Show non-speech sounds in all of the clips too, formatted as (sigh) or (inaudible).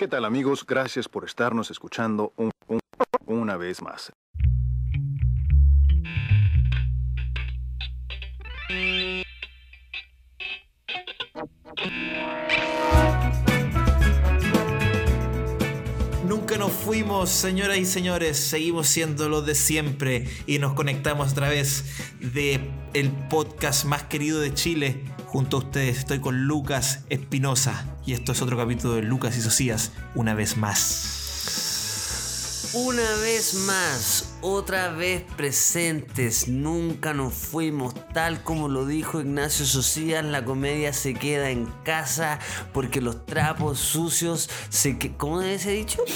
¿Qué tal amigos? Gracias por estarnos escuchando un- un- una vez más. Nunca nos fuimos, señoras y señores, seguimos siendo los de siempre y nos conectamos a través de podcast más querido de Chile. Junto a ustedes estoy con Lucas Espinosa y esto es otro capítulo de Lucas y Socias, una vez más. Una vez más, otra vez presentes, nunca nos fuimos, tal como lo dijo Ignacio Socias, la comedia se queda en casa porque los trapos sucios se... que- ¿Cómo se ha dicho? (laughs)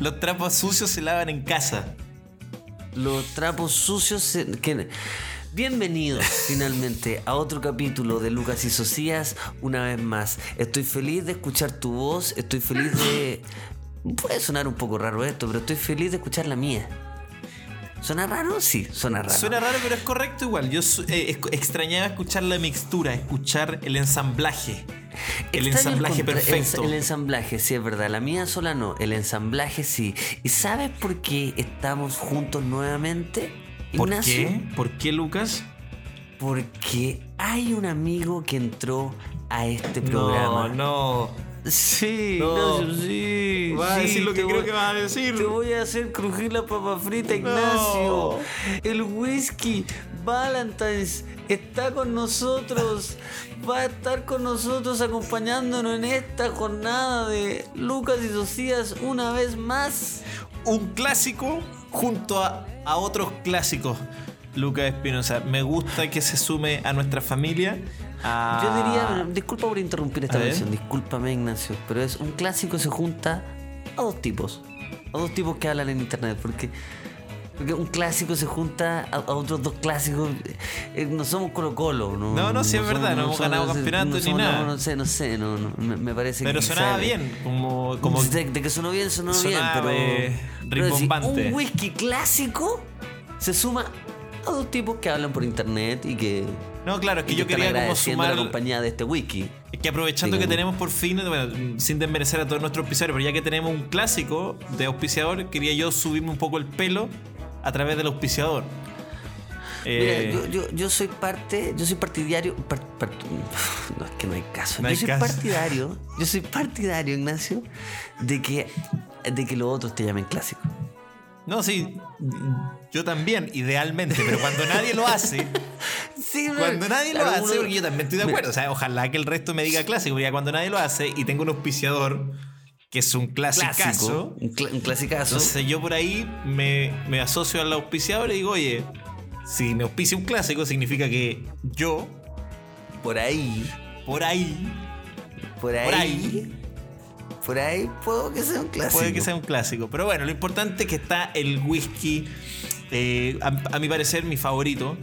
Los trapos sucios se lavan en casa. Los trapos sucios se... Bienvenidos finalmente a otro capítulo de Lucas y Socias, una vez más. Estoy feliz de escuchar tu voz, estoy feliz de... Puede sonar un poco raro esto, pero estoy feliz de escuchar la mía. ¿Suena raro? Sí, suena raro. Suena raro, pero es correcto igual. Yo eh, extrañaba escuchar la mixtura, escuchar el ensamblaje. El Extraño ensamblaje el- perfecto. El, ensamblaje, sí, es verdad. La mía sola no, el ensamblaje sí. ¿Y sabes por qué estamos juntos nuevamente? ¿Por Ignacio? qué? ¿Por qué, Lucas? Porque hay un amigo que entró a este programa. No, no. Sí, No. Ignacio, sí. Va a sí, decir lo que te creo voy- que va a decir. Te voy a hacer crujir la papa frita, No. Ignacio. El whisky Valentine's está con nosotros. Va a estar con nosotros acompañándonos en esta jornada de Lucas y Socias una vez más. un clásico junto a, a otros clásicos. Lucas Espinosa, me gusta que se sume a nuestra familia. a- Yo diría, disculpa por interrumpir esta versión, discúlpame Ignacio, pero es un clásico se junta a dos tipos, a dos tipos que hablan en internet, porque, porque un clásico se junta a, a otros dos clásicos, eh, no somos Colo Colo, no, No, no, sí es verdad, no hemos ganado campeonato ni nada. No, no sé, no sé, no, no, me, me parece Pero que sonaba bien, como, como de, de que sonó bien, sonó Sonaba, bien, pero, eh, pero si rimbombante. un whisky clásico se suma a dos tipos que hablan por internet y que No, claro, es que yo quería como sumar. la compañía de este wiki. Es que aprovechando que tenemos por fin, bueno, sin desmerecer a todos nuestros auspiciadores, pero ya que tenemos un clásico de auspiciador, quería yo subirme un poco el pelo a través del auspiciador. Eh, Mira, yo, yo, yo soy parte, yo soy partidario. par- par- (laughs) no, es que no hay caso. No yo soy caso. partidario, yo soy partidario, Ignacio, de que, de que los otros te llamen clásico. No, sí, yo también, idealmente, pero cuando nadie lo hace, (laughs) Sí, no, cuando nadie lo hace, uno- porque yo también estoy de Mira, acuerdo, o sea, ojalá que el resto me diga clásico, porque ya cuando nadie lo hace y tengo un auspiciador que es un Clásico, un, clasicazo. entonces yo por ahí me, me asocio al auspiciador y digo, oye, si me auspicia un clásico, significa que yo, por ahí, por ahí, por ahí, por ahí, por ahí puedo que sea un clásico. puede que sea un clásico. Pero bueno, lo importante es que está el whisky, eh, a, a mi parecer, mi favorito,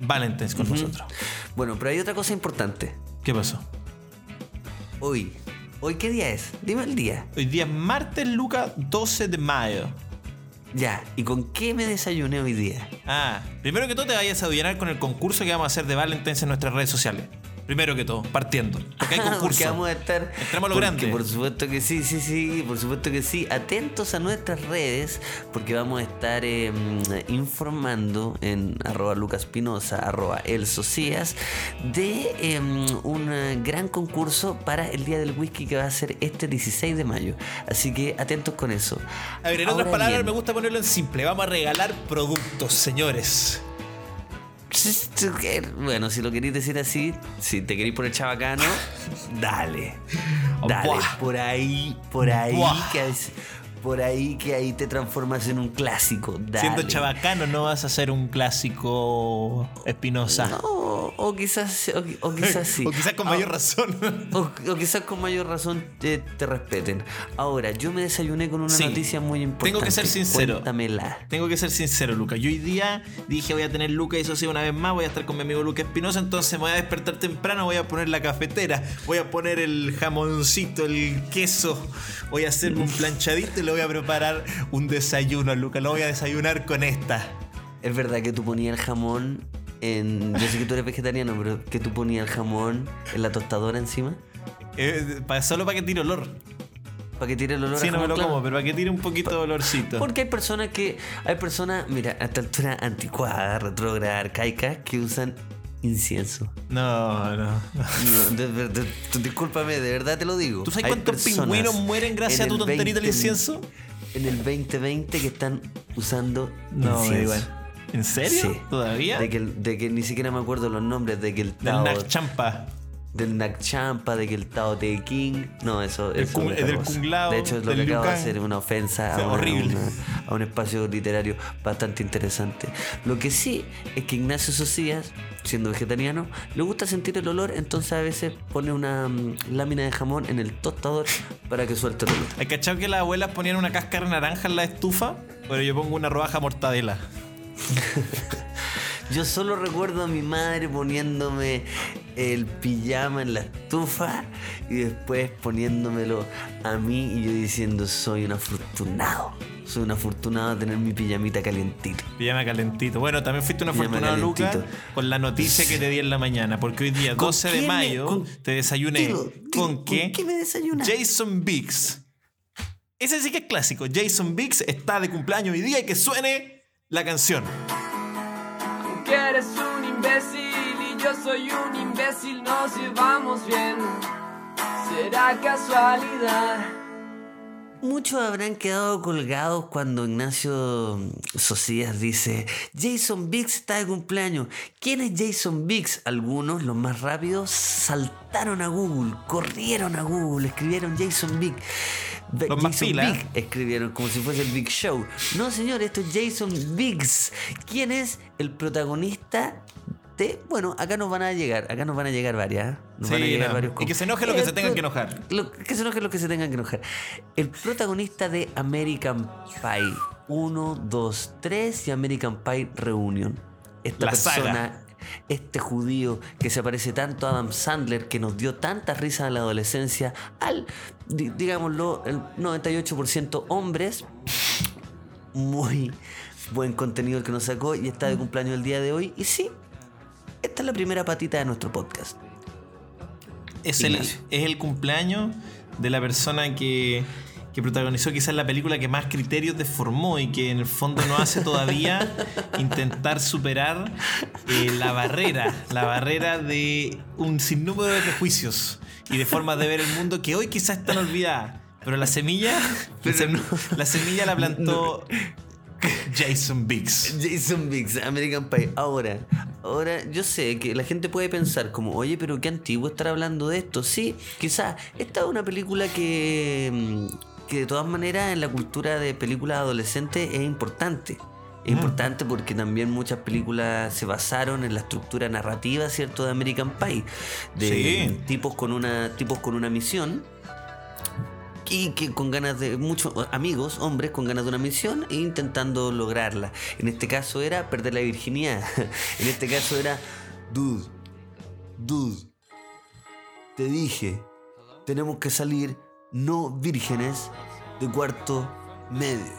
Valentine's con nosotros. Bueno, pero hay otra cosa importante. ¿Qué pasó? Hoy, ¿hoy qué día es? Dime el día. Hoy día es martes, Luca, 12 de mayo. Ya, ¿y con qué me desayuné hoy día? Ah, primero que todo te vayas a adivinar con el concurso que vamos a hacer de Valentine's en nuestras redes sociales. Primero que todo, partiendo. Porque hay (laughs) concurso. porque vamos a estar. Entramos a lo porque grande. Por supuesto que sí, sí, sí. Por supuesto que sí. Atentos a nuestras redes, porque vamos a estar eh, informando en arroba lucaspinosa, arroba elsocias, de eh, un gran concurso para el Día del Whisky que va a ser este 16 de mayo. Así que atentos con eso. A ver, en Ahora otras palabras, bien, me gusta ponerlo en simple. Vamos a regalar productos, señores. Bueno, si lo queréis decir así, si te queréis poner chabacano, dale. (laughs) Dale. Buah. Por ahí, por ahí, Buah. que es- por ahí que ahí te transformas en un clásico. Dale. Siendo chabacano, no vas a ser un clásico Espinosa. No, o quizás, o, o quizás sí. (laughs) o quizás con Ah, mayor razón. O, quizás con mayor razón te, te respeten. Ahora, yo me desayuné con una Sí. noticia muy importante. Tengo que ser sincero. Cuéntamela. Tengo que ser sincero, Luca. Yo hoy día dije voy a tener Luca y eso sí una vez más, voy a estar con mi amigo Luca Espinosa, entonces me voy a despertar temprano, voy a poner la cafetera, voy a poner el jamoncito, el queso, voy a hacerme un (laughs) planchadito y le voy a preparar un desayuno, Luca. Lo voy a desayunar con esta. Es verdad que tú ponías el jamón en. Yo sé que tú eres vegetariano, pero que tú ponías el jamón en la tostadora encima. Eh, solo para que tire olor. Para que tire el olor Sí, no me lo como, pero para que tire un poquito de olorcito. Porque hay personas que. Hay personas, mira, a esta altura anticuada, retrógrada, arcaicas, que usan incienso. No, no. No, de, de- de- discúlpame, de verdad te lo digo. ¿Tú sabes Hay cuántos pingüinos mueren gracias a tu tonterita del 20 incienso? En el 2020 que están usando No, incienso. igual. ¿En serio? Sí. ¿Todavía? De que, el- de que ni siquiera me acuerdo los nombres, de que el Del Tao. Nak Champa. Del Nakchampa, de que el Tao Te King. No, eso, Del eso es del. Kung Lao, De hecho, es lo del que acabo Liu de hacer, una ofensa O sea, a, horrible. una- a un espacio literario bastante interesante. Lo que sí es que Ignacio Socias, siendo vegetariano, le gusta sentir el olor, entonces a veces pone una mm, lámina de jamón en el tostador para que suelte el olor. ¿Hay cachado que las abuelas ponían una cáscara naranja en la estufa? Pero yo pongo una rodaja mortadela. (laughs) Yo solo recuerdo a mi madre poniéndome el pijama en la estufa y después poniéndomelo a mí y yo diciendo soy un afortunado. Soy un afortunado de tener mi pijamita calientito. Pijama calentito. Bueno, también fuiste un afortunado, Luca, calentito. con la noticia que te di en la mañana. Porque hoy día, ¿Con 12 de qué me- mayo, con- te desayuné con ¿con que qué me desayunas? Jason Biggs. Ese sí que es clásico. Jason Biggs está de cumpleaños hoy día y que suene la canción. Aunque eres un imbécil y yo soy un imbécil, nos llevamos bien. Será casualidad. Muchos habrán quedado colgados cuando Ignacio Socias dice, Jason Biggs está de cumpleaños. ¿Quién es Jason Biggs? Algunos, los más rápidos, saltaron a Google, corrieron a Google, escribieron Jason Biggs. Be- Los más. Biggs, escribieron como si fuese el Big Show. No, señor, esto es Jason Biggs. ¿Quién es el protagonista de... Bueno, acá nos van a llegar, acá nos van a llegar varias. ¿eh? Nos van a Sí, llegar no. varios Y que se enoje lo que El se tengan que enojar. lo- que se enojen los que se tengan que enojar. El protagonista de American Pie 1, 2, 3 y American Pie Reunion. Esta La persona, saga. Este judío que se parece tanto a Adam Sandler, que nos dio tantas risas en la adolescencia, al, di- digámoslo, el 98% hombres. Muy buen contenido el que nos sacó y está de cumpleaños el día de hoy. Y sí, esta es la primera patita de nuestro podcast. Es el, es el cumpleaños de la persona que, que protagonizó quizás la película que más criterios deformó y que en el fondo no hace todavía (laughs) intentar superar eh, la barrera, la barrera de un sinnúmero de prejuicios y de formas de ver el mundo que hoy quizás están olvidadas. Pero la semilla, (laughs) la, sem- la semilla la plantó Jason Biggs. Jason Biggs, American Pie. Ahora, ahora yo sé que la gente puede pensar como, oye, pero qué antiguo estar hablando de esto. Sí, quizás esta es una película que, mm, que de todas maneras en la cultura de películas adolescentes es importante. Es importante porque también muchas películas se basaron en la estructura narrativa, ¿cierto?, de American Pie. De Sí. tipos con una, tipos con una misión y que con ganas de muchos amigos, hombres con ganas de una misión e intentando lograrla. En este caso era perder la virginidad. (laughs) en este caso era dude, dude. Te dije, tenemos que salir no vírgenes de cuarto medio.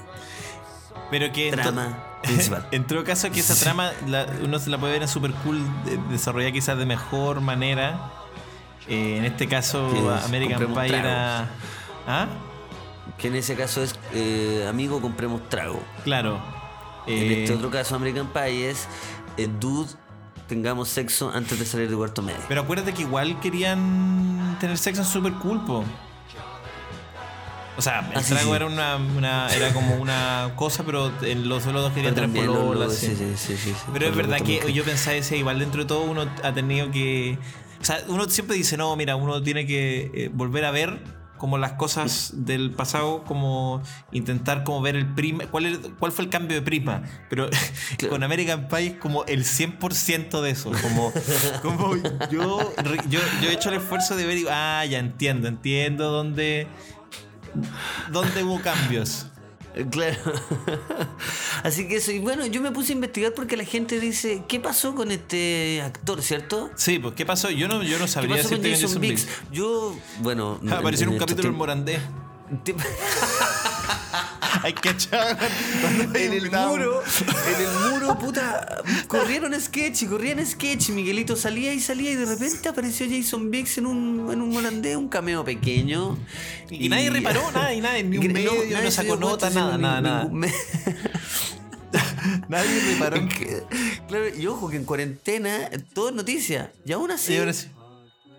Pero que Trama (laughs) principal. En todo caso, que esa trama la- uno se la puede ver en super cool, de- desarrollada quizás de mejor manera. Eh, en este caso, es, American compremos Pie era. ¿Ah? Que en ese caso es eh, amigo compremos trago. Claro. En Eh, este otro caso American Pie es eh, dude tengamos sexo antes de salir de cuarto medio. Pero acuérdate que igual querían tener sexo en super cool, po. O sea, el Ah, trago sí. era una, una- era como una cosa, pero los los dos querían Pero tener también lo- polola, lo- sí. sí, sí. Pero es verdad que yo pensaba ese, igual dentro de todo uno ha tenido que... O sea, uno siempre dice, no, mira, uno tiene que eh, volver a ver como las cosas del pasado, como intentar como ver el prisma, cuál, es- cuál fue el cambio de prisma. Pero (laughs) con American Pie es como el 100% de eso. Como, como yo, yo, yo he hecho el esfuerzo de ver y, ah, ya entiendo, entiendo dónde, dónde hubo cambios. Eh, Claro. (laughs) Así que eso, y bueno, yo me puse a investigar porque la gente dice, ¿qué pasó con este actor, cierto? Sí, pues, ¿qué pasó? Yo no, yo no ¿Qué sabría pasó con decirte quién es Jason Biggs? Biggs. Yo, bueno... (laughs) Apareció en un capítulo en Morandé. (laughs) (laughs) Hay que echar En el muro, en el muro, puta, corrieron sketch corrían sketch. Miguelito salía y salía y de repente apareció Jason Biggs en un, en un holandés, un cameo pequeño. Y, nadie reparó nada, y nadie, ni un (laughs) No, medio, no, sacó nota, nada, nada, nada. (laughs) Nadie reparó Claro, y ojo que en cuarentena todo es noticia. Y aún así ahora sí.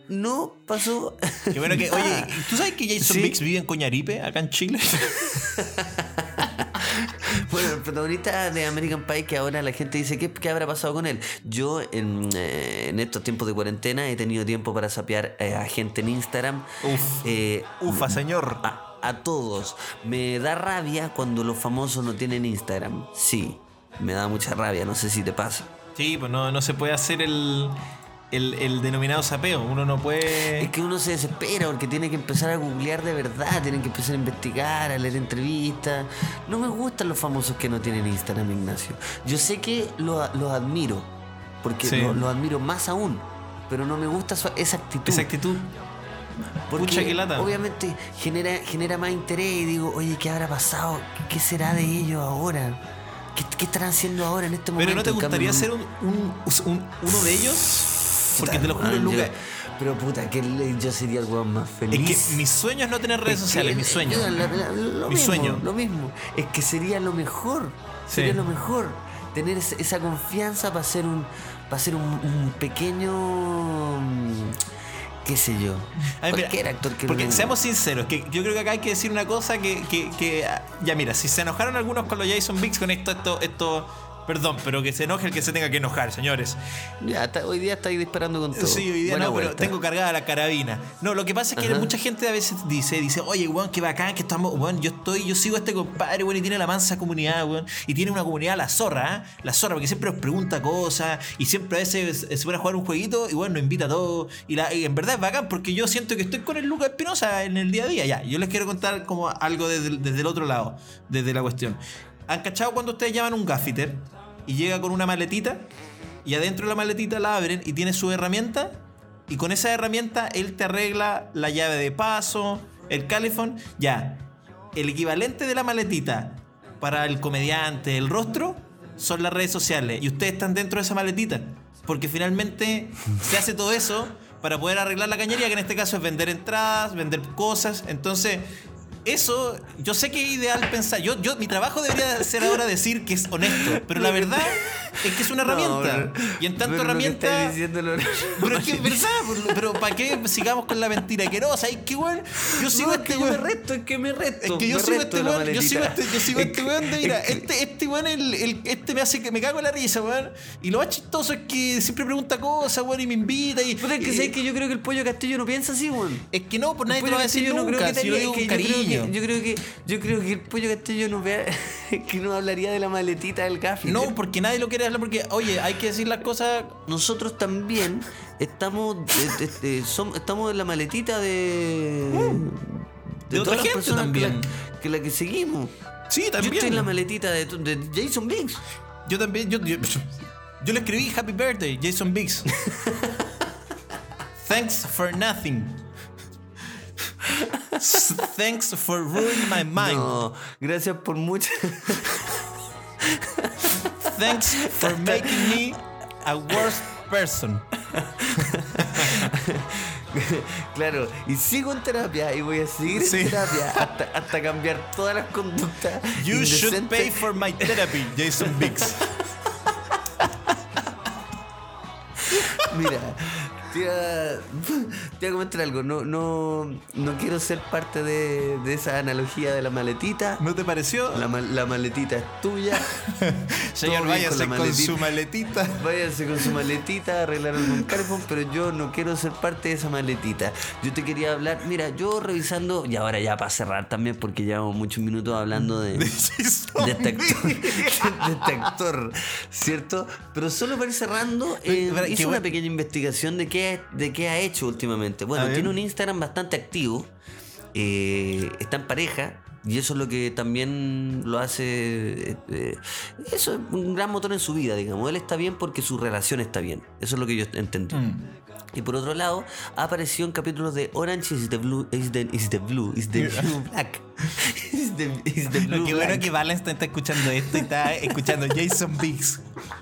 no pasó. Qué bueno que, oye, ¿tú sabes que Jason Sí. Biggs vive en Coñaripe, acá en Chile? Bueno, el protagonista de American Pie que ahora la gente dice, ¿qué, qué habrá pasado con él? Yo en, eh, en estos tiempos de cuarentena he tenido tiempo para sapear eh, a gente en Instagram. Uf. Eh, Ufa, señor. a, a todos. Me da rabia cuando los famosos no tienen Instagram. Sí, me da mucha rabia, no sé si te pasa. Sí, pues no, no se puede hacer el, el, el denominado sapeo. Uno no puede. Es que uno se desespera porque tiene que empezar a googlear de verdad, tiene que empezar a investigar, a leer entrevistas. No me gustan los famosos que no tienen Instagram, Ignacio. Yo sé que lo- los admiro, porque Sí. lo- los admiro más aún, pero no me gusta su- esa actitud. Esa actitud. Porque Pucha, qué lata. obviamente genera, genera más interés y digo, oye, ¿qué habrá pasado? ¿Qué, será de ellos ahora? ¿Qué, qué estarán haciendo ahora en este momento? Pero ¿no te gustaría ser un, un- un- uno de ellos? Porque te lo juro, Puta, Lucas. yo- Pero puta, que yo sería el weón más feliz. Es que mi sueño es no tener redes Es sociales, que- mi sueño. la- la- la- lo Mi mismo, sueño. Lo mismo. Es que sería lo mejor. Sí. Sería lo mejor. Tener esa confianza para ser un. Para ser un, un pequeño. mm, qué sé yo. A ver, Cualquier actor que Porque seamos sinceros, que yo creo que acá hay que decir una cosa que, que, que, ah, ya mira, si se enojaron algunos con los Jason Biggs con esto, esto, esto, perdón, pero que se enoje el que se tenga que enojar, señores. Ya, hoy día estáis disparando con todo. Sí, hoy día Buena no, pero tengo cargada la carabina. No, lo que pasa es que Ajá. mucha gente a veces dice, dice, oye, weón, qué bacán que estamos, weón, yo estoy, yo sigo a este compadre, weón, y tiene la mansa comunidad, weón, y tiene una comunidad la zorra, ¿ah? La zorra, porque siempre nos pregunta cosas, y siempre a veces se pone a jugar un jueguito, y bueno, nos invita a todos, y, la, y en verdad es bacán, porque yo siento que estoy con el Lucas Espinosa en el día a día, ya. Yo les quiero contar como algo desde, desde el otro lado, desde la cuestión. ¿Han cachado cuando ustedes llaman un gaffiter y llega con una maletita? y adentro de la maletita la abren y tiene su herramienta y con esa herramienta él te arregla la llave de paso, el calefón, ya. El equivalente de la maletita para el comediante, el rostro, son las redes sociales y ustedes están dentro de esa maletita, porque finalmente se hace todo eso para poder arreglar la cañería, que en este caso es vender entradas, vender cosas, entonces eso, yo sé que es ideal pensar. Yo, yo, mi trabajo debería ser ahora decir que es honesto, pero la verdad es que es una herramienta. No, y en tanto pero herramienta. diciendo lo- Pero es que es verdad, pero ¿para qué sigamos con la mentira asquerosa? Es que weón, yo sigo No, este que yo me weón. reto, es que me reto. Es que yo sigo este weón, yo sigo este, yo sigo este weón de mira, este, este weón, el, el- este me hace que me cago en la risa, weón. Y lo más chistoso es que siempre pregunta cosas, weón, y me invita y. Puta, es que sabes que yo creo que el pollo Castillo no piensa así, weón. Es que no, pues nadie te lo va a decir Castillo no creo nunca, que si tenga- digo que yo creo que- Yo creo que yo creo que el pollo Castillo no vea (laughs) que no hablaría de la maletita del café. No, porque nadie lo quiere hablar porque, oye, hay que decir las cosas. nosotros también estamos eh, eh, eh, estamos en la maletita de De otra todas las personas también. que la, que la que seguimos. Sí, Yo también. estoy en la maletita de, de Jason Biggs. Yo también, yo, yo, yo le escribí Happy Birthday, Jason Biggs. (laughs) Thanks for nothing. (laughs) Thanks for ruining my mind. No, gracias por mucho. Thanks for making me a worse person. claro, y sigo en terapia y voy a seguir Sí. en terapia hasta, hasta cambiar todas las conductas. You should pay for my therapy, Jason Biggs. Mira, te iba, (laughs) te iba a comentar algo. No, no, no quiero ser parte de, de esa analogía de la maletita. ¿No te pareció? La, la maletita es tuya. (laughs) Señor, váyase con su maletita. Váyanse con su maletita, arreglar algún calefón, pero yo no quiero ser parte de esa maletita. Yo te quería hablar, mira, yo revisando, y ahora ya para cerrar también, porque llevamos muchos minutos hablando de, (laughs) de este actor, de este actor, ¿cierto? Pero solo para ir cerrando, eh, hice una bueno. pequeña investigación de qué, de qué ha hecho últimamente. Bueno, tiene un Instagram bastante activo, eh, está en pareja. Y eso es lo que también lo hace. eh, eh, eso es un gran motor en su vida, digamos. Él está bien porque su relación está bien. Eso es lo que yo entendí. Mm. Y por otro lado, ha aparecido en capítulos de Orange is the Blue, is the, is the Blue, is the New Black. (laughs) Is the, is the Lo blue que bueno black. que Valentine está escuchando esto y está escuchando Jason Biggs,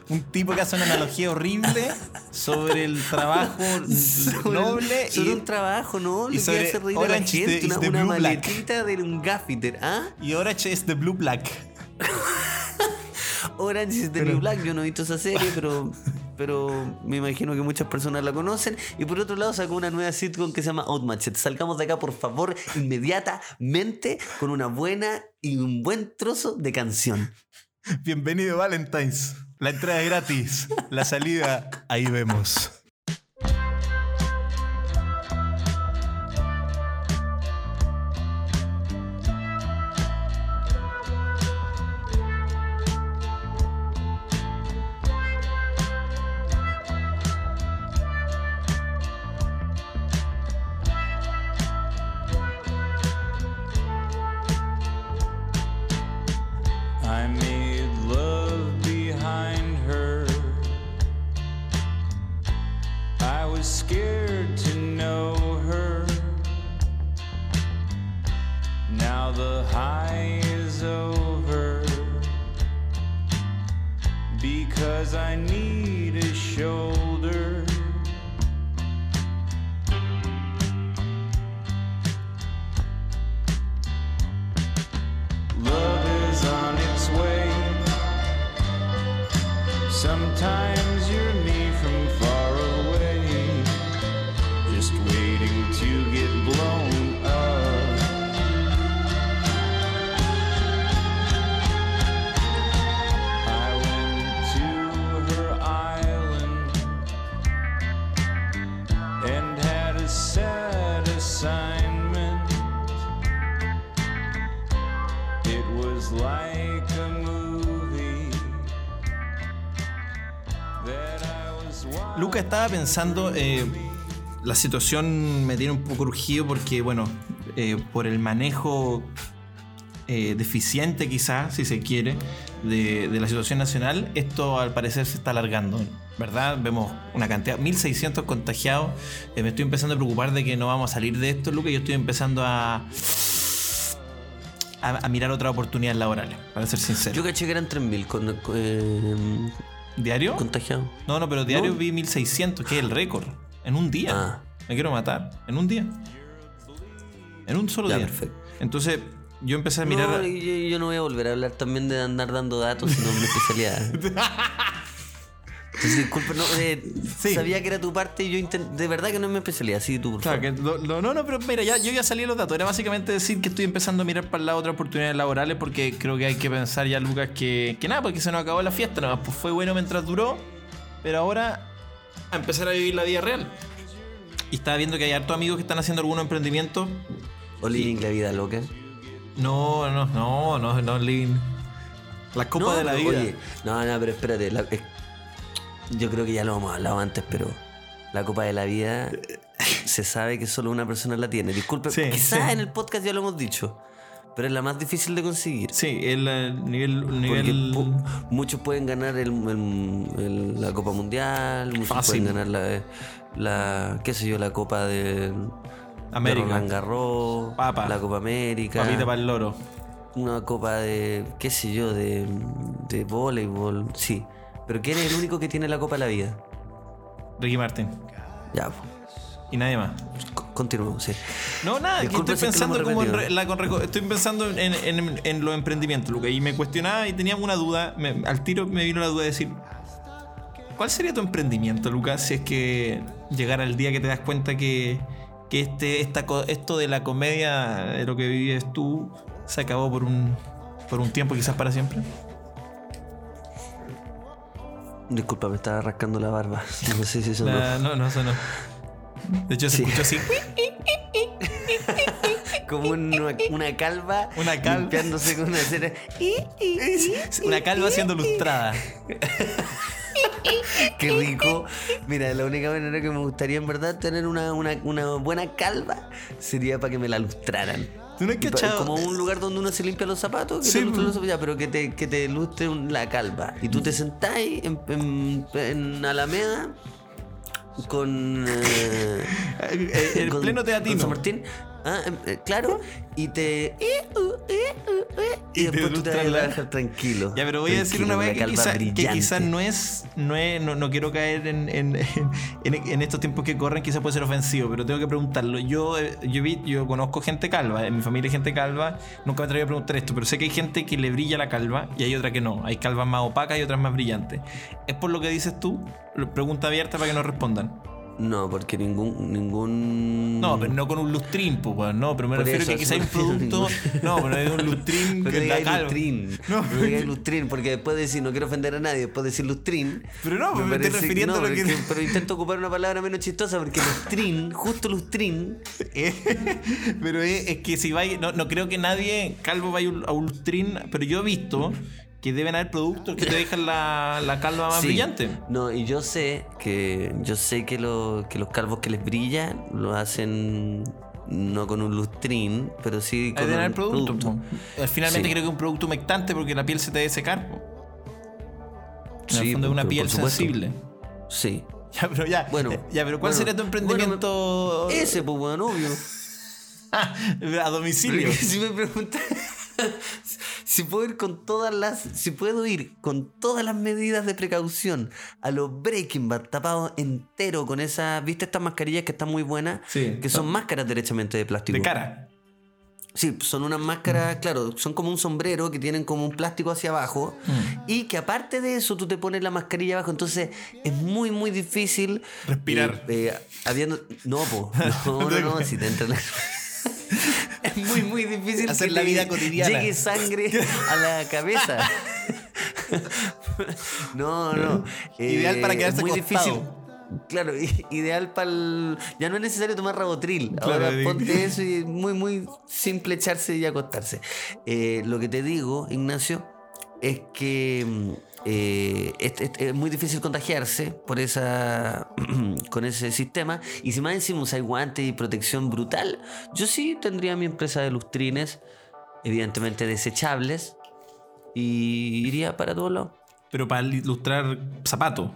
un tipo que hace una analogía horrible sobre el trabajo (laughs) Sobre- noble sobre y, un trabajo noble y que sobre hace reír a la Orange is the- is una, the una blue black. maletita de un gaffiter, ¿ah? y Orange es the Blue Black. (laughs) Orange is the New Black, yo no he visto esa serie, pero, pero me imagino que muchas personas la conocen. Y por otro lado sacó una nueva sitcom que se llama Outmatched. Salgamos de acá, por favor, inmediatamente con una buena y un buen trozo de canción. Bienvenido Valentine's. La entrada es gratis. La salida, ahí vemos. Estaba pensando, eh, la situación me tiene un poco urgido porque, bueno, eh, por el manejo eh, deficiente quizás, si se quiere, de, la situación nacional, esto al parecer se está alargando, ¿verdad? Vemos una cantidad, 1.600 contagiados, me estoy empezando a preocupar de que no vamos a salir de esto, Luca, yo estoy empezando a... A, mirar otras oportunidades laborales, para ser sincero. Yo caché que eran 3.000 con, eh, ¿Diario? contagiados. No, no, pero diario No. vi 1600, que es el récord. En un día. Ah. Me quiero matar. En un día. En un solo Ya, día. perfecto. Entonces, yo empecé a mirar. No, yo, yo no voy a volver a hablar también de andar dando datos, sino mi especialidad. (laughs) Disculpa, no, eh, Sí. sabía que era tu parte y yo intent- de verdad que no es mi especialidad, sí, tú, por Claro, favor. que lo- lo- no, no, pero mira, ya, yo ya salí de los datos. Era básicamente decir que estoy empezando a mirar para el lado otras oportunidades laborales porque creo que hay que pensar ya, Lucas, que, que nada, porque se nos acabó la fiesta. Nada más, pues fue bueno mientras duró, pero ahora a empezar a vivir la vida real. Y estaba viendo que hay hartos amigos que están haciendo algunos emprendimientos O living la vida loca. No, no, no, no, no, Living. La copa No, de la vida. oye, no, no, pero espérate. la- yo creo que ya lo hemos hablado antes, pero la copa de la vida se sabe que solo una persona la tiene. Disculpe, Sí, quizás sí. en el podcast ya lo hemos dicho, pero es la más difícil de conseguir. Sí, el, nivel. el nivel muchos pueden ganar el- la Copa Mundial, muchos Fácil. pueden ganar la, la, qué sé yo, la Copa de, América. de Roland Garros, Papa. la Copa América, papita para el loro. una Copa de, qué sé yo, de, de voleibol, sí. Pero ¿quién es el único que tiene la Copa de la Vida? Ricky Martin. Ya, Y nadie más. co- continuemos, sí. No, nada, que Disculpa estoy si es que lo pensando hemos como en, la con estoy pensando en, en- en los emprendimientos, Luca. Y me cuestionaba y tenía una duda. me- al tiro me vino la duda de decir. ¿Cuál sería tu emprendimiento, Lucas? Si es que llegara el día que te das cuenta que, que este, esta, esto de la comedia, de lo que vives tú, se acabó por un, por un tiempo, quizás para siempre. Disculpa, me estaba rascando la barba. (laughs) No sé si eso no. No, no, eso no. De hecho, se Sí. escuchó así. (laughs) Como una, una calva. Una calva. Limpiándose con una cera. Una calva siendo lustrada. (laughs) Qué rico. Mira, la única manera que me gustaría en verdad tener una, una, una buena calva sería para que me la lustraran. ¿Tú no has Pa- cachado? Como un lugar donde uno se limpia los zapatos, que Sí, te lustren po. los zapatos, ya, pero que te, que te lustre la calva. Y tú te sentás ahí en, en, en Alameda con. eh, (laughs) El con- pleno con teatino. San Martín. Ah, em, eh, claro, y te. eh, uh, Y, te después tú te vas a dejar tranquilo. Ya, pero voy a decir una vez que quizás quizá no es. No, es no, no quiero caer en, en, (laughs) en, en estos tiempos que corren, quizás puede ser ofensivo, pero tengo que preguntarlo. Yo, eh, yo, vi, yo conozco gente calva, en mi familia hay gente calva. Nunca me atreví a preguntar esto, pero sé que hay gente que le brilla la calva y hay otra que no. Hay calvas más opacas y otras más brillantes. ¿Es por lo que dices tú? Pregunta abierta para que nos respondan. No, porque ningún. ningún... No, pero no con un lustrín, pues, no, pero me Por refiero eso, que quizá (laughs) hay un producto. No, pero es un lustrín Pero que diga calva. lustrín. (laughs) No. No, diga (laughs) lustrín, porque después de decir, no quiero ofender a nadie, después de decir lustrín. Pero no, me estoy refiriendo a lo pero que- Pero intento ocupar una palabra menos chistosa, porque lustrín, justo lustrín. Eh, pero es, es que si vaya, no, no creo que nadie calvo vaya a un lustrín, pero yo he visto que deben haber productos que te dejan la, la calva más Sí. brillante. No, y yo sé que yo sé que, lo- que los calvos que les brilla lo hacen no con un lustrín, pero sí con deben un haber productos. producto. po. Finalmente Sí. creo que un producto humectante porque la piel se te debe secar. En el fondo es una piel sensible. Sí. (laughs) Ya, pero ya. Bueno, ya, pero ¿cuál bueno, sería tu emprendimiento Ese, pues, bueno, obvio. (laughs) a domicilio? (laughs) Si me preguntas si puedo ir con todas las si puedo ir con todas las medidas de precaución a los Breaking Bad tapados entero con esas viste estas mascarillas que están muy buenas Sí. que son máscaras derechamente de plástico De cara. sí son unas máscaras claro son como un sombrero que tienen como un plástico hacia abajo Mm. y que aparte de eso tú te pones la mascarilla abajo entonces es muy muy difícil Respirar. eh, eh, habiendo no po, (laughs) no no no (laughs) si te entra la- (laughs) es (laughs) muy muy difícil Hacer que la vida cotidiana. llegue sangre a la cabeza (laughs) no no (laughs) Ideal para Eh, quedarse muy acostado. difícil Claro, ideal para el... Ya no es necesario tomar rabotril. Ahora ponte eso y es muy, muy simple echarse y acostarse. Eh, lo que te digo, Ignacio, es que mm, eh, es, es- es muy difícil contagiarse por esa (clears throat) con ese sistema. Y si más encima usáis guantes y protección brutal, yo sí tendría mi empresa de lustrines, evidentemente desechables, y iría para todos lados. Pero para ilustrar zapatos.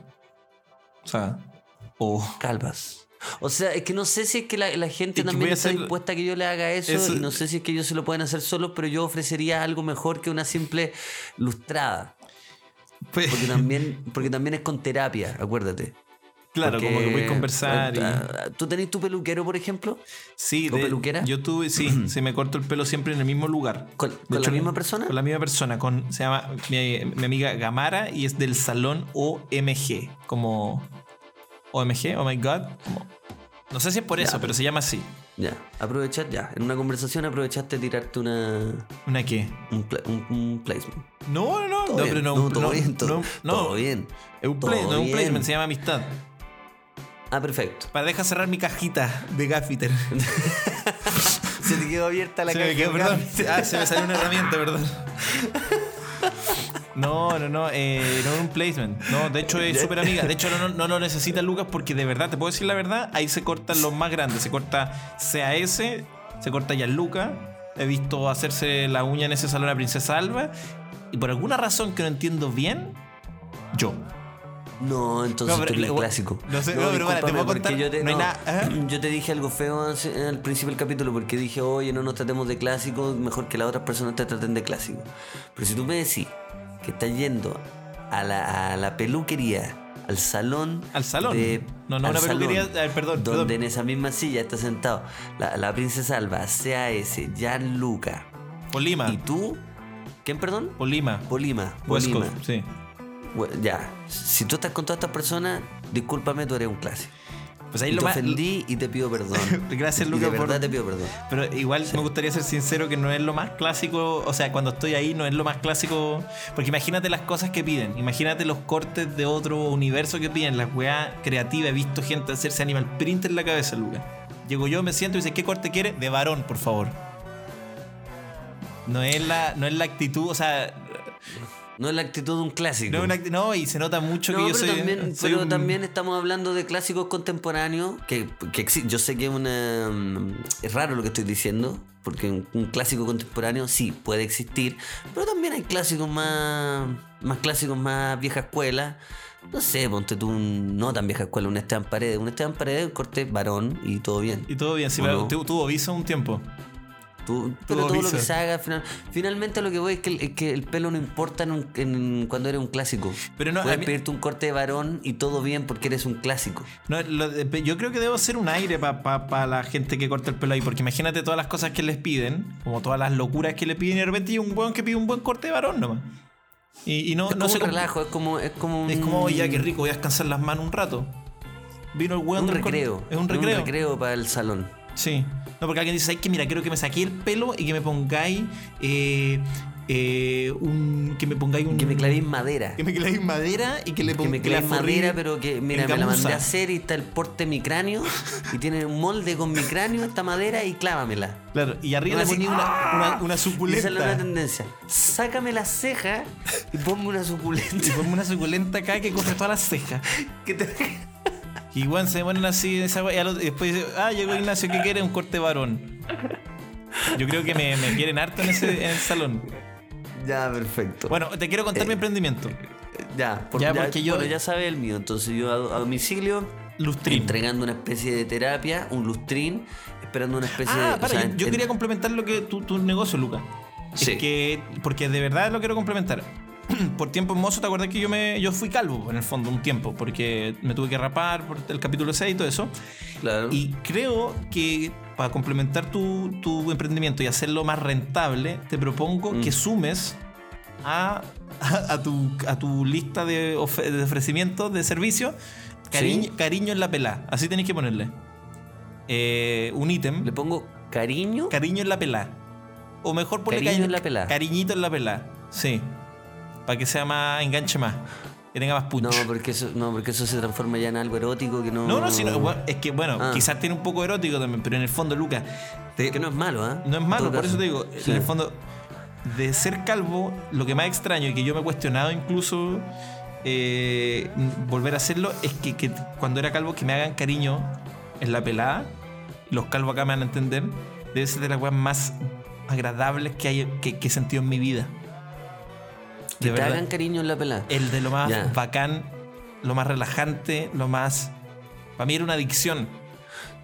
O sea. O. Calvas. O sea, es que no sé si es que la, la gente Es también está hacer- dispuesta a que yo le haga eso, Eso- y no sé si es que ellos se lo pueden hacer solos, pero yo ofrecería algo mejor que una simple lustrada. Porque también, porque también es con terapia, acuérdate. claro, Porque, como que puedes conversar. y- ah, ¿Tú tenés tu peluquero, por ejemplo? Sí, ¿O de- peluquera? Yo tuve, sí, (clears throat) se me corto el pelo siempre en el mismo lugar. ¿Con- De con la misma persona? Con la misma persona, con, se llama mi, mi amiga Gamara y es del salón OMG, como OMG, oh my god. como- no sé si es por eso, pero se llama así. Ya, aprovechar ya. En una conversación aprovechaste de tirarte una, ¿Una qué? un, pla- un- un placement. No, no, no, Todo no, bien, pero no, no, todo no, bien, todo, no, no. todo bien. Es un, play- no un placement, se llama amistad. Ah, perfecto. Para dejar cerrar mi cajita de gaffiter. (laughs) Se te quedó abierta la se caja. me quedó, perdón. Ah, se me salió una herramienta, perdón. (laughs) No, no, no, eh, no es un placement. No, de hecho es súper amiga. De hecho no, no, no lo necesita Lucas porque de verdad, te puedo decir la verdad, ahí se cortan los más grandes. Se corta CAS, se corta Gianluca. He visto hacerse la uña en ese salón a Princesa Alba. Y por alguna razón que no entiendo bien, yo. No, entonces No, pero tú eres igual- clásico. no sé, no, pero te voy a contar, yo te, no hay no, nada- ajá. yo te dije algo feo al principio del capítulo porque dije, oye, no nos tratemos de clásico, mejor que las otras personas te traten de clásico. Pero si tú me decís que estás yendo a la, a la peluquería, al salón. Al salón. de- No, no, una peluquería- salón, perdón, Donde perdón. en esa misma silla está sentado la, la princesa Alba, CAS, Gianluca. Polima. ¿Y tú? ¿Quién, perdón? Polima. Polima. Polima. sí. Ya, si tú estás con todas estas personas, discúlpame, tú eres un clásico. Pues ahí Y lo te más. ofendí y te pido perdón. (laughs) Gracias, Lucas, De por- verdad te pido perdón. Pero igual me gustaría ser sincero que no es lo más clásico, o sea, cuando estoy ahí no es lo más clásico, porque imagínate las cosas que piden, imagínate los cortes de otro universo que piden, las weas creativas, he visto gente hacerse animal print en la cabeza, Lucas. Llego yo, me siento y dice, ¿qué corte quiere? De varón, por favor. No es la, no es la actitud, o sea, No es la actitud de un clásico. no, una y se nota mucho No, que yo pero, soy. también, soy pero un- también estamos hablando de clásicos contemporáneos que, que yo sé que es una mm, es raro lo que estoy diciendo porque un, un clásico contemporáneo sí puede existir pero también hay clásicos más más clásicos más vieja escuela no sé ponte tú un, no tan vieja escuela un Esteban Paredes un Esteban Paredes un corte varón y todo bien Y todo bien, sí, ¿O pero no? tu- tuvo visa un tiempo. Tú- pero Todo todo lo que se haga, final- finalmente lo que voy es que, el- es que el pelo no importa en un- en- cuando eres un clásico. Pero no, a Puedes mí- pedirte un corte de varón y todo bien porque eres un clásico. No, lo yo creo que debo ser un aire para la gente que corta el pelo ahí, porque imagínate todas las cosas que les piden, como todas las locuras que le piden y de repente hay un weón que pide un buen corte de varón nomás. Y, y no, es no como se un relajo, es como, es como un, Es como, oye, ya qué rico, voy a descansar las manos un rato. Vino el weón un corte- recreo. Es un recreo. Un recreo para el salón. Sí. No, porque alguien dice, ay, que mira, quiero que me saqué el pelo y que me pongáis eh, eh, un. Que me pongáis un. Que me clavéis madera. Que me clavéis madera y que le Que pongáis me clavéis madera, pero que, mira, me la mandé a hacer y está el porte de mi cráneo. (laughs) y tiene un molde con mi cráneo, esta madera y clávamela. Claro, y arriba le ponía una, una, una Y esa es la suculenta. nueva tendencia. Sácame la ceja y ponme una Y suculenta. ponme una suculenta acá que coge todas las cejas. (laughs) que te- Y bueno, se ponen así esa y otro- y después dice, ah, llegó Ignacio, ¿qué quiere? Un corte varón. Yo creo que me, me quieren harto en, ese, en el salón. Ya, perfecto. Bueno, te quiero contar mi emprendimiento. ya, por- ya, ya, porque yo- bueno, ya sabe el mío. Entonces yo a, a domicilio, Lustrín. entregando una especie de terapia, un lustrín, esperando una especie de. Ah, o para, sea, yo, en- yo en- quería complementar lo que tu, tu negocio, Luca. Sí. Es que, porque de verdad lo quiero complementar. (clears throat) Por tiempo mozo, ¿te acuerdas que yo me yo fui calvo en el fondo un tiempo? Porque me tuve que rapar por el capítulo 6 y todo eso. Claro. Y creo que para complementar tu, tu emprendimiento y hacerlo más rentable, te propongo Mm. que sumes a, a, a tu, a tu lista de, ofrecimientos de servicios cariño, Sí. cariño en la pelá. Así tenéis que ponerle. Eh, un ítem. Le pongo cariño. Cariño en la pelá. O mejor ponle Cariño cari- en la pelá. Cariñito en la pelá. Sí. Para que sea más, enganche más. Que tenga más punch. No, porque eso, no, porque eso se transforma ya en algo erótico que no. no, no, sí, no, bueno, es que bueno, Ah. quizás tiene un poco erótico también, pero en el fondo, Lucas, te- Que no es malo, ¿ah? no es malo, por caso. eso te digo, Sí. en el fondo, de ser calvo, lo que más extraño y que yo me he cuestionado incluso eh, volver a hacerlo es que, que cuando era calvo que me hagan cariño en la pelada, los calvos acá me van a entender, debe ser de las cosas más agradables que, hay, que, que he sentido en mi vida. Que De te verdad. hagan cariño en la pelada. El de lo más Ya. bacán, lo más relajante, lo más... Para mí era una adicción.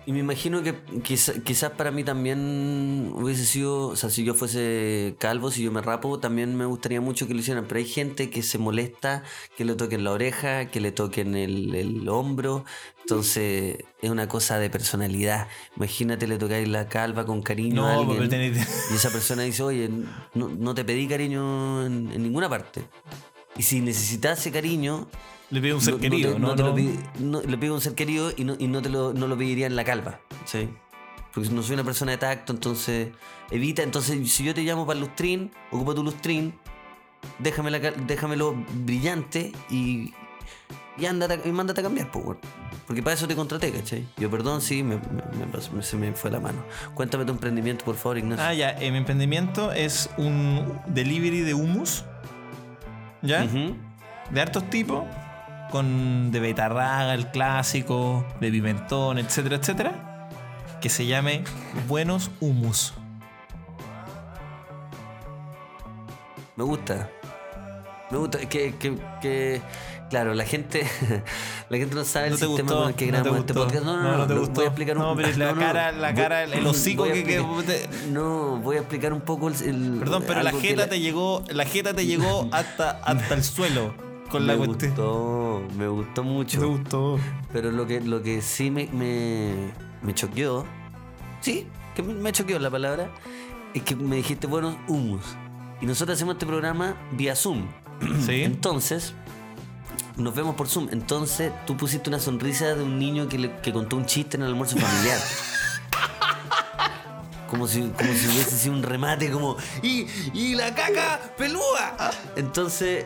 Y me imagino que quizá- quizás para mí también hubiese sido, o sea, si yo fuese calvo, si yo me rapo, también me gustaría mucho que lo hicieran. Pero hay gente que se molesta, que le toquen la oreja, que le toquen el, el hombro. Entonces es una cosa de personalidad. Imagínate, le tocáis la calva con cariño a No, alguien. pero tenés- Y esa persona dice, oye, no, no te pedí cariño en, en ninguna parte. Y si necesitase cariño, Le pido un ser no- no querido, te- ¿no? no te lo pide- no- le pido a un ser querido y no, y no te lo, no lo pediría en la calva. ¿sí? Porque no soy una persona de tacto, entonces evita. Entonces, si yo te llamo para el lustrín, ocupa tu lustrín, déjame la cal- déjamelo brillante y, y, ándate, y mándate a cambiar, pues. Porque para eso te contraté, ¿cachai? Yo, perdón, sí, me, me- me pasó- me- se me fue la mano. Cuéntame tu emprendimiento, por favor, Ignacio. Ah, ya. eh, mi emprendimiento es un delivery de hummus. ¿Ya? De hartos tipos. Con de betarraga, el clásico, de pimentón, etcétera, etcétera. Que se llame Buenos Hummus. Me gusta. Me gusta. Que, que, que- claro, la gente, (laughs) la gente no sabe el ¿No te sistema gustó? con el que ¿No te grabamos este podcast. No, no, No, no, no te gustó. Voy a explicar un No, pero la cara- la cara, el hocico que- No, voy a explicar un poco el. el- Perdón, pero la jeta la- te llegó. La jeta te llegó (laughs) hasta, hasta el suelo. Con la me cuestión. gustó, me gustó mucho. ¿Te gustó? Pero lo que, lo que sí me, me, me choqueó, sí, que me, me choqueó la palabra, es que me dijiste buenos humus. Y nosotros hacemos este programa vía Zoom. (clears throat) Sí. Entonces, nos vemos por Zoom. Entonces, tú pusiste una sonrisa de un niño que, le- que contó un chiste en el almuerzo familiar. (laughs) Como si, como si hubiese sido un remate, como ¡Y, y la caca pelúa! Entonces,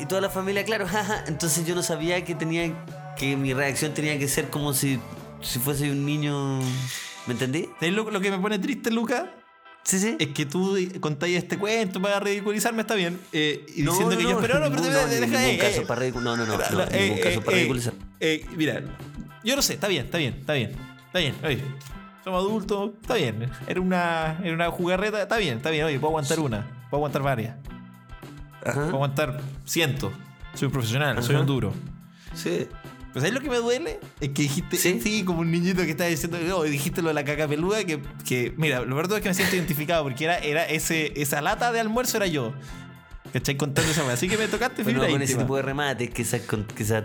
y toda la familia, claro, (laughs) jaja. Entonces yo no sabía que tenía que mi reacción tenía que ser como si, si fuese un niño. ¿Me entendí? ¿Sabes lo, lo que me pone triste, Luca? Sí, sí. Es que tú contáis este cuento para ridiculizarme, está bien. eh, y No, diciendo no, que yo. Pero no, pero te- no, te- en deja eh, caso eh, para ridicu- no, no, no, no, ningún caso para ridiculizar. eh, mira, yo no sé, está bien, está bien, está bien. Está bien, oye. Somos adultos, está bien. Era una, era una jugarreta, está bien, está bien. Oye, puedo aguantar una, puedo aguantar varias, puedo Ajá. aguantar cientos. Soy un profesional, soy Ajá. un duro. Sí. Pues ¿sabes lo que me duele? Es que dijiste, ¿Sí? ¿Sí? como un niñito que estaba diciendo, no, dijiste lo de la caca peluda, que, que mira, lo verdad es que me siento identificado porque era, era ese, esa lata de almuerzo era yo. ¿Cachai? Contando esa. Así que me tocaste Bueno, fibra con ese tipo de remates, quizás,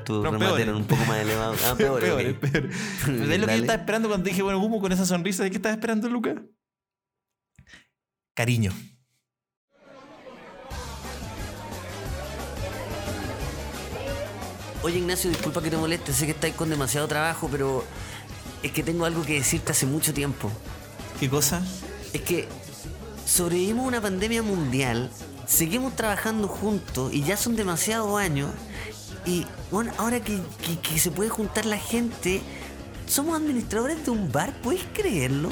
tus No, remates eran un poco más elevados. Ah, peor, Peor, peor. Pero ¿Sabes lo que yo estaba esperando cuando dije, bueno, humo con esa sonrisa? ¿De qué estaba esperando, Luca? Cariño. Oye, Ignacio, disculpa que te moleste, sé que estáis con demasiado trabajo, pero es que tengo algo que decirte hace mucho tiempo. ¿Qué cosa? Es que sobrevivimos a una pandemia mundial, seguimos trabajando juntos y ya son demasiados años. Y bueno, ahora que, que- que se puede juntar la gente, somos administradores de un bar, ¿puedes creerlo?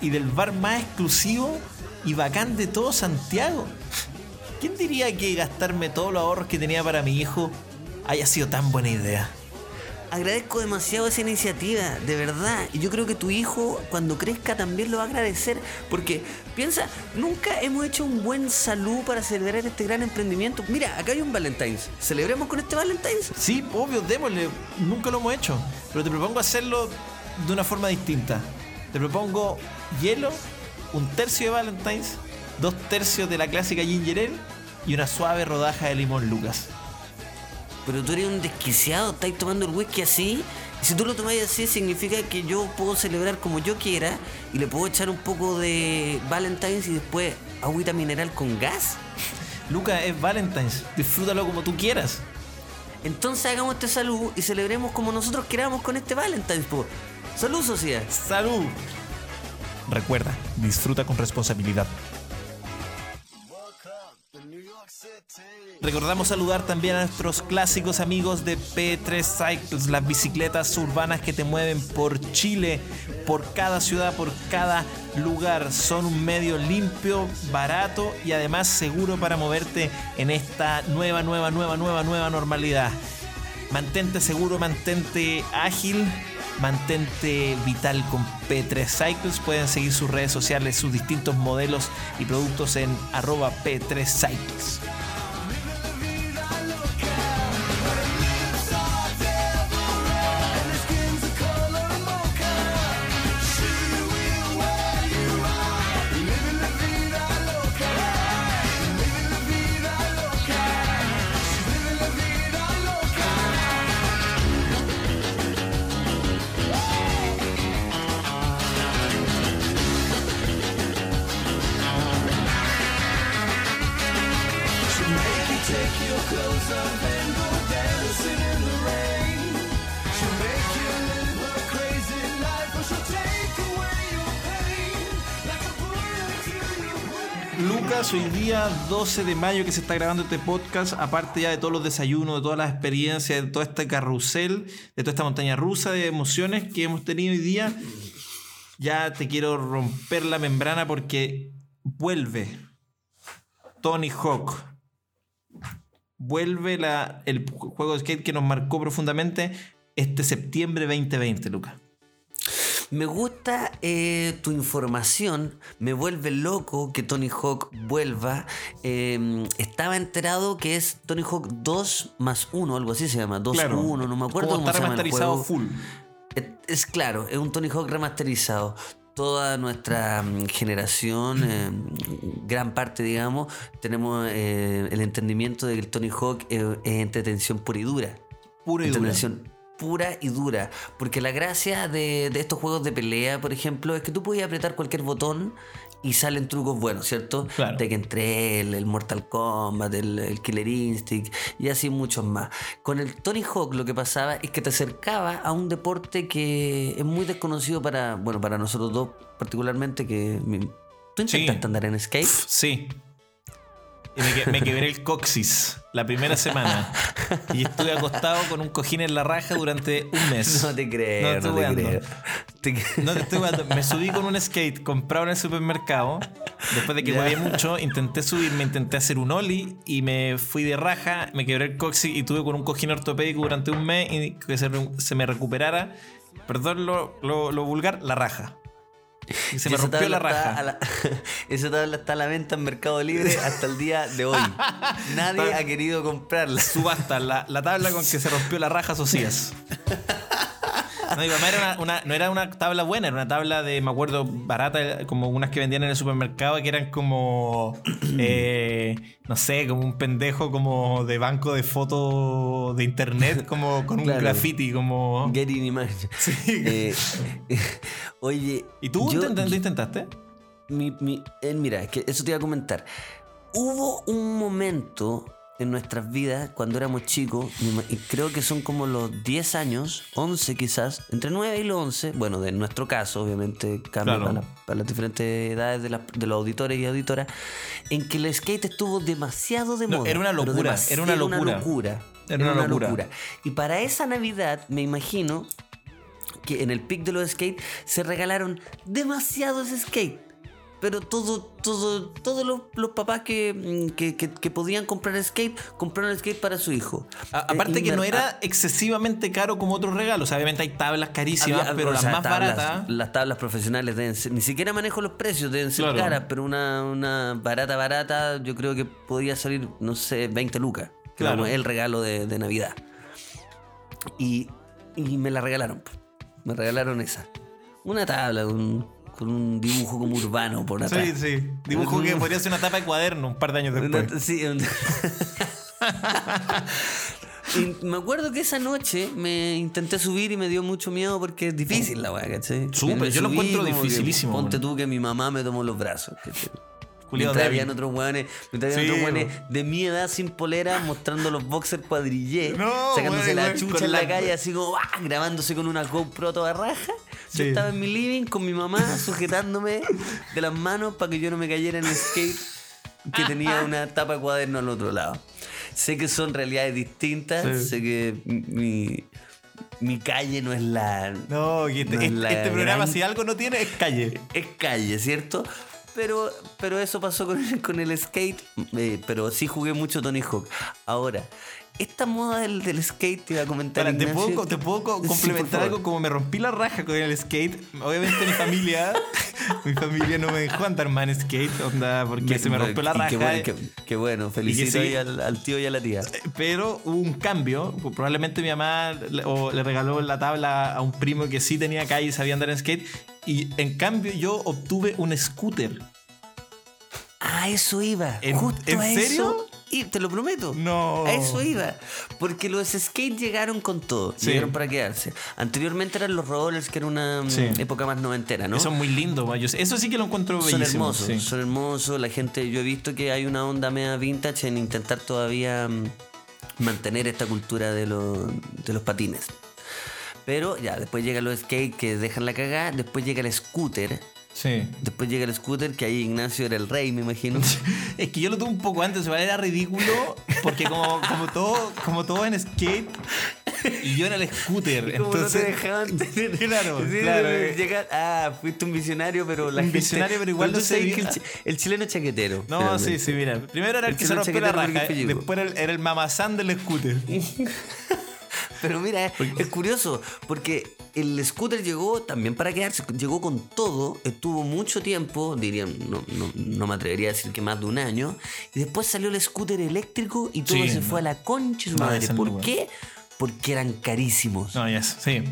Y del bar más exclusivo y bacán de todo Santiago. ¿Quién diría que gastarme todos los ahorros que tenía para mi hijo haya sido tan buena idea? Agradezco demasiado esa iniciativa, de verdad. Y yo creo que tu hijo, cuando crezca, también lo va a agradecer. Porque, piensa, nunca hemos hecho un buen salud para celebrar este gran emprendimiento. Mira, acá hay un Valentine's. ¿Celebremos con este Valentine's? Sí, obvio, démosle. Nunca lo hemos hecho. Pero te propongo hacerlo de una forma distinta. Te propongo hielo, un tercio de Valentine's, dos tercios de la clásica ginger ale y una suave rodaja de limón Lucas. Pero tú eres un desquiciado, estáis tomando el whisky así. Y si tú lo tomáis así, significa que yo puedo celebrar como yo quiera y le puedo echar un poco de Valentine's y después agüita mineral con gas. Lucas, es Valentine's. Disfrútalo como tú quieras. Entonces hagamos este salud y celebremos como nosotros queramos con este Valentine's. po. Salud, sociedad. ¡Salud! Recuerda, disfruta con responsabilidad. Recordamos saludar también a nuestros clásicos amigos de P3 Cycles, las bicicletas urbanas que te mueven por Chile, por cada ciudad, por cada lugar. Son un medio limpio, barato y además seguro para moverte en esta nueva, nueva, nueva, nueva, nueva normalidad. Mantente seguro, mantente ágil, mantente vital con P3 Cycles. Pueden seguir sus redes sociales, sus distintos modelos y productos en arroba P3 Cycles. 12 de mayo que se está grabando este podcast, aparte ya de todos los desayunos, de todas las experiencias, de todo este carrusel, de toda esta montaña rusa de emociones que hemos tenido hoy día, ya te quiero romper la membrana porque vuelve Tony Hawk. Vuelve la, el juego de skate que nos marcó profundamente este septiembre 2020, Lucas. Me gusta eh, tu información, me vuelve loco que Tony Hawk vuelva. Eh, estaba enterado que es Tony Hawk 2 más 1, algo así se llama, 2 Claro. 1, no me acuerdo Como cómo está se llama el remasterizado juego. full. Es, es claro, es un Tony Hawk remasterizado. Toda nuestra mm, generación, eh, gran parte, digamos, tenemos eh, el entendimiento de que el Tony Hawk eh, es entretención pura y dura. Pura y dura. Pura y dura. Porque la gracia de, de estos juegos de pelea, por ejemplo, es que tú puedes apretar cualquier botón y salen trucos buenos, ¿cierto? Claro. Tekken 3, el, el Mortal Kombat, el, el Killer Instinct y así muchos más. Con el Tony Hawk lo que pasaba es que te acercaba a un deporte que es muy desconocido para, bueno, para nosotros dos particularmente, que... ¿Tú Sí. intentaste andar en skate? Sí. Y me, que- me quebré el coxis la primera semana. Y estuve acostado con un cojín en la raja durante un mes. No te creo, No no, te creo. Te No te estoy jugando. Me subí con un skate comprado en el supermercado. Después de que huevé mucho, intenté subirme, intenté hacer un ollie y me fui de raja, me quebré el coxis y tuve con un cojín ortopédico durante un mes y que se, me recuperara. Perdón lo, lo- lo vulgar, la raja. Y se Y me esa rompió la raja. a la- (laughs) esa tabla está a la venta en Mercado Libre hasta el día de hoy. (laughs) Nadie ha querido comprarla. Subasta, la, la tabla con que se rompió la raja Socias. (laughs) No, era una, una- no era una tabla buena, era una tabla de, me acuerdo, barata, como unas que vendían en el supermercado, que eran como, (clears throat) eh, no sé, como un pendejo como de banco de fotos de internet, como con un (laughs) Claro. graffiti, como... Getting Image. (laughs) Eh, (laughs) oye. ¿Y tú yo- intent- lo intentaste? mi- mi- eh, mira, que eso te iba a comentar. Hubo un momento en nuestras vidas cuando éramos chicos, y creo que son como los 10 años, 11 quizás, entre 9 y los 11, bueno, de nuestro caso, obviamente cambia Claro. para, la- para las diferentes edades de, los auditores y auditoras, en que el skate estuvo demasiado de No, moda. era una locura, era una locura. locura. Era una locura. Y para esa Navidad, me imagino que en el pic de los skate se regalaron demasiados skate. Pero todo, todo, todos los, los papás que, mm, que, que- que podían comprar skate, compraron skate para su hijo. A- Eh, aparte y que no era excesivamente caro como otros regalos. Obviamente hay tablas carísimas, había- pero o las más tablas- baratas. Las tablas profesionales deben ser, ni siquiera manejo los precios, deben ser Claro. caras, pero una, una barata, barata, yo creo que podía salir, no sé, 20 lucas. Claro. el regalo de, de Navidad. Y, y me la regalaron. po. Me regalaron esa. Una tabla con, con un dibujo como urbano por atrás. Sí, sí. Dibujo que podría ser una tapa de cuaderno un par de años después. Una- sí, (laughs) Y me acuerdo que esa noche me intenté subir y me dio mucho miedo porque es difícil la weá, ¿cachai? Súper, yo lo encuentro que dificilísimo, Ponte tú que mi mamá me tomó los brazos. ¿cachai? Débil. habían otros weones, mientras habían Sí, otros weones de mi edad sin polera mostrando los boxers cuadrillé, No, sacándose la chucha en la la- calle así como ¡ah! grabándose con una GoPro toda raja. Yo estaba en mi living con mi mamá sujetándome de las manos para que yo no me cayera en el skate que tenía una tapa de cuaderno al otro lado. Sé que son realidades distintas, Sí. sé que mi, mi calle no es la... No, este, No es este- la este programa, gran- si algo no tiene, es calle. es calle, ¿cierto? Pero, pero eso pasó con el, (laughs) con el skate. eh, pero sí jugué mucho Tony Hawk. Ahora, esta moda del, del skate te iba a comentar. Para, te puedo, te puedo (laughs) Sí, complementar algo como me rompí la raja con el skate. Obviamente mi familia, (laughs) mi familia no me dejó andar más en skate, onda, porque se me rompió la raja. Qué bueno, qué, qué bueno. felicito sí. al, al tío y a la tía. Pero hubo un cambio. Probablemente mi mamá le, o le regaló la tabla a un primo que sí tenía calle y sabía andar en skate. Y en cambio yo obtuve un scooter. Ah, eso iba. ¿En- Justo en a serio? eso. Y te lo prometo. No. A eso iba. Porque los skate llegaron con todo. Sí. Llegaron para quedarse. Anteriormente eran los rollers, que era una mm, Sí. época más noventera, ¿no? Eso es muy lindo. ma. Yo sé- Eso sí que lo encuentro Son bellísimo. hermosos, sí. son hermosos. La gente, yo he visto que hay una onda media vintage en intentar todavía mm, mantener esta cultura de, los- de los patines. Pero ya, después llegan los skate que dejan la cagada, después llega el scooter, Sí. después llega el scooter que ahí Ignacio era el rey, me imagino. (laughs) Es que yo lo tuve un poco antes, igual era ridículo, porque como, como todo, como todo en skate, y yo en el scooter. Como no te entonces, dejaban tener- (laughs) Claro, Sí, claro, eh. llega- ah, fuiste un visionario, pero la Un gente- visionario, pero igual no que el, el chileno es chaquetero. No, sí, sí, mira. Primero era el El que se rompió la raja, pellico. después era el, era el mamazán del scooter. (laughs) Pero mira, es, es curioso, porque el scooter llegó también para quedarse, llegó con todo, estuvo mucho tiempo, diría, no, no, no me atrevería a decir que más de un año, y después salió el scooter eléctrico y todo Sí, se no. fue a la concha de su madre. ¿Por qué? Porque eran carísimos. No, ya es, sí.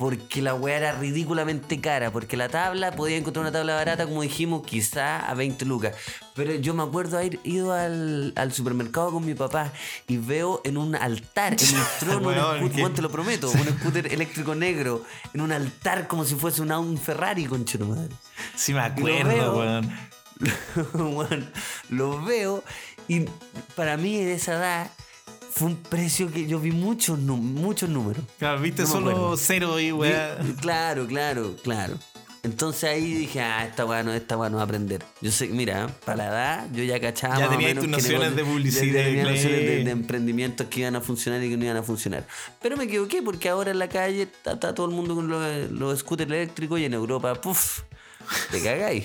Porque la weá era ridículamente cara. Porque la tabla, podía encontrar una tabla barata, como dijimos, quizá a 20 lucas. Pero yo me acuerdo haber ido al, al supermercado con mi papá y veo en un altar, en un (laughs) trono, un Weón, scooter, que- te lo prometo, un scooter eléctrico negro, en un altar como si fuese un, un Ferrari, conchero madre. Sí me acuerdo, weón. (laughs) Weón, lo veo y para mí de esa edad fue un precio que yo vi muchos, muchos números. Claro, viste No me solo cero y weón. Claro, claro, claro. Entonces ahí dije, ah, esta weá no, esta weá no va a aprender. Yo sé, mira, para la edad, yo ya cachaba. Ya menos tus nociones de publicidad, Ya tenía nociones de, de emprendimientos que iban a funcionar y que no iban a funcionar. Pero me equivoqué porque ahora en la calle está, está todo el mundo con los, los scooters eléctricos y en Europa, puff, te cagáis.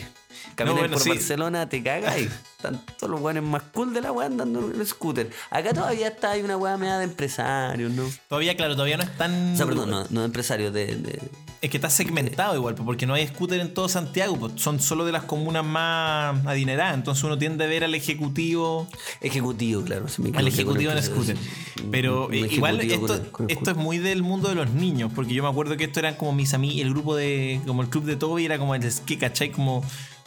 Caminas bueno, por sí. Barcelona, te cagas y están todos los weones más cool de la weá andando en el scooter. Acá todavía está, hay una weá media de empresarios, ¿no? Todavía, claro, todavía no es tan. O sea, perdón, no, no de empresarios, de, de- Es que está segmentado igual, porque no hay scooter en todo Santiago, pues, son solo de las comunas más adineradas. Entonces uno tiende a ver al ejecutivo, ejecutivo, claro. se me al ejecutivo en el- scooter. Pero eh, igual esto, con- con esto es muy del mundo de los niños, porque yo me acuerdo que esto eran como mis amigos, el grupo de, como el club de Toby era como el skate, ¿cachai? Como,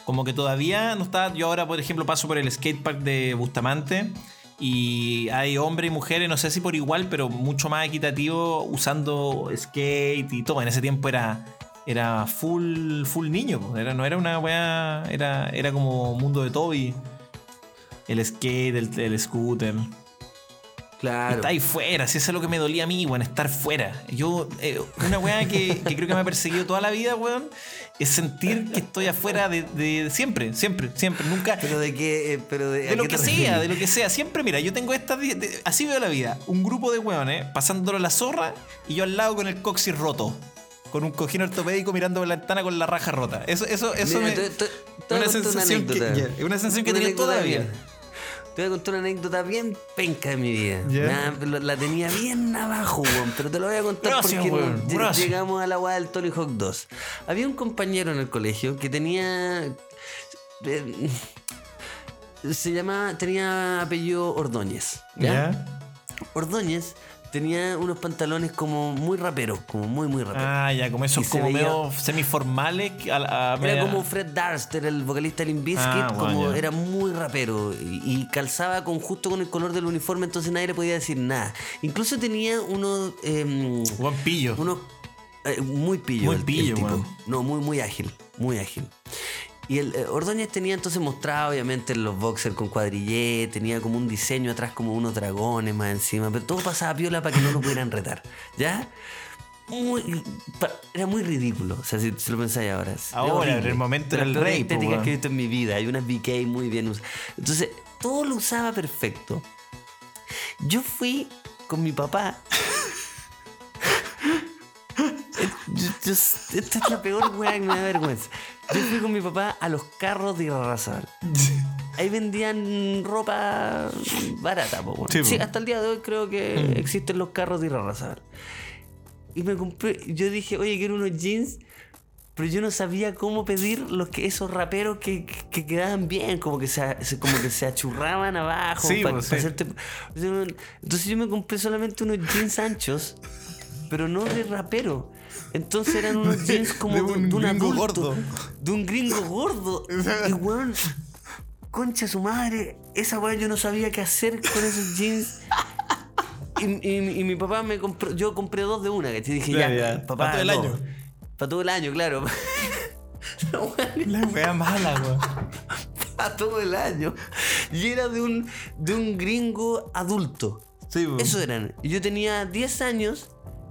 como que todavía no está, yo ahora por ejemplo paso por el skatepark de Bustamante. Y hay hombres y mujeres, no sé si por igual, pero mucho más equitativo usando skate y todo. En ese tiempo era, era full, full niño. Era, no era una weá, era, era como mundo de Toby. El skate, el scooter. Claro. Está ahí fuera, si eso es lo que me dolía a mí, weón, estar fuera. Yo, eh, una weá que, que creo que me ha perseguido toda la vida, weón, es sentir que estoy afuera de, de siempre, siempre, siempre, nunca. Pero de qué, eh, pero de, De ¿a lo que sea, de lo que sea. Siempre, mira, yo tengo esta. de- así veo la vida. Un grupo de weones pasándolo la zorra y yo al lado con el coxis roto. Con un cojín ortopédico mirando por la ventana con la raja rota. Eso, eso, eso Mira, me. te- te- te voy una una sensación que, una sensación que Una tenía toda la anécdota vida. Te voy a contar una anécdota bien penca de mi vida. La, tenía bien abajo, weón. Pero te lo voy a contar Gracias, porque weón, lle- gracias. llegamos a la weá del Tony Hawk 2. Había un compañero en el colegio que tenía. eh, (laughs) se llamaba. Tenía apellido Ordóñez. ¿ya? ¿Ya? Ordóñez tenía unos pantalones como muy raperos, como muy, muy raperos. Ah, ya, como esos Y se como veía- medio semiformales. a- a- Era media- como Fred Durst, era el vocalista de Limp Ah, bueno, como ya. era muy rapero y, y calzaba con justo con el color del uniforme, entonces nadie le podía decir nada. Incluso tenía unos em, Buen pillo. unos eh, muy pillo, Muy el- el pillo, tipo. No, muy muy ágil, muy ágil. Y el eh, Ordóñez tenía entonces mostrado, obviamente, los boxers con cuadrillé, tenía como un diseño atrás, como unos dragones más encima, pero todo pasaba piola para que no lo pudieran retar, ¿ya? Muy, era muy ridículo, o sea, si, si lo pensáis ahora. Ahora, en el momento De era las el peores rey, estéticas weón. que he visto en mi vida. Hay unas BK muy bien usadas. Entonces, todo lo usaba perfecto. Yo fui con mi papá. Yo- esta es la peor weá que me da vergüenza. Yo fui con mi papá a los carros de Irarrázaval. Ahí vendían ropa barata, po. Sí, hasta el día de hoy creo que existen los carros de Irarrázaval. Y me compré, yo dije, oye, quiero unos jeans. Pero yo no sabía cómo pedir los que, esos raperos que, que- que quedaban bien, como que se, como que se achurraban abajo. Sí, pa- pa sí. hacerte- Entonces yo me compré solamente unos jeans anchos, pero no de rapero. Entonces eran unos (laughs) jeans como de de un un, gringo adulto, gordo. De un gringo gordo. (laughs) Y weón, concha su madre, esa weá yo no sabía qué hacer con esos jeans. Y, y- y mi papá me compró, yo compré dos de una, que te dije, Ya, ya, ya, papá, pa' todo el año. Para todo el año, claro. (laughs) La wea mala, weón. para todo el año. Y era de un, de un gringo adulto. Sí. Eso eran. Yo tenía 10 años,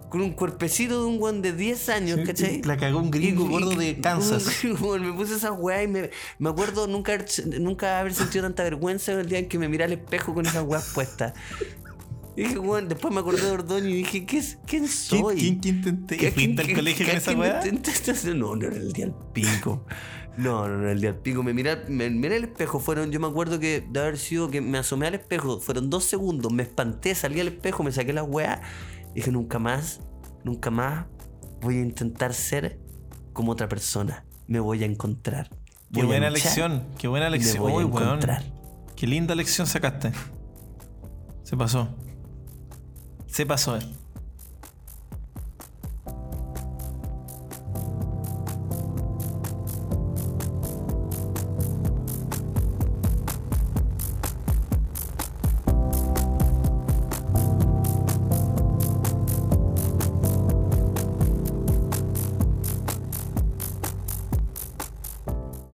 con un cuerpecito de un guan de 10 años, ¿cachai? la cagó un gringo Y- gordo de Kansas. (laughs) me puse esa weá y me, me acuerdo nunca, haber- nunca haber sentido tanta vergüenza el día en que me miré al espejo con esa weá puesta. Y dije, weón, después me acordé de Ordóñez y dije, ¿qué es, ¿quién ¿Quién, soy? quién, quién te ente- ¿Qué- ¿Fuiste al colegio con esa weá? No, no era el día al pico. No, no, no era el día al pico. Me miré, me miré al espejo. Fueron, yo me acuerdo que de haber sido que me asomé al espejo. Fueron dos segundos. Me espanté, salí al espejo, me saqué la weá. Dije, nunca más, nunca más voy a intentar ser como otra persona. Me voy a encontrar. Qué Voy buena lección, qué buena me lección. voy a weón. Qué linda lección sacaste. Se pasó. Se pasó. eh.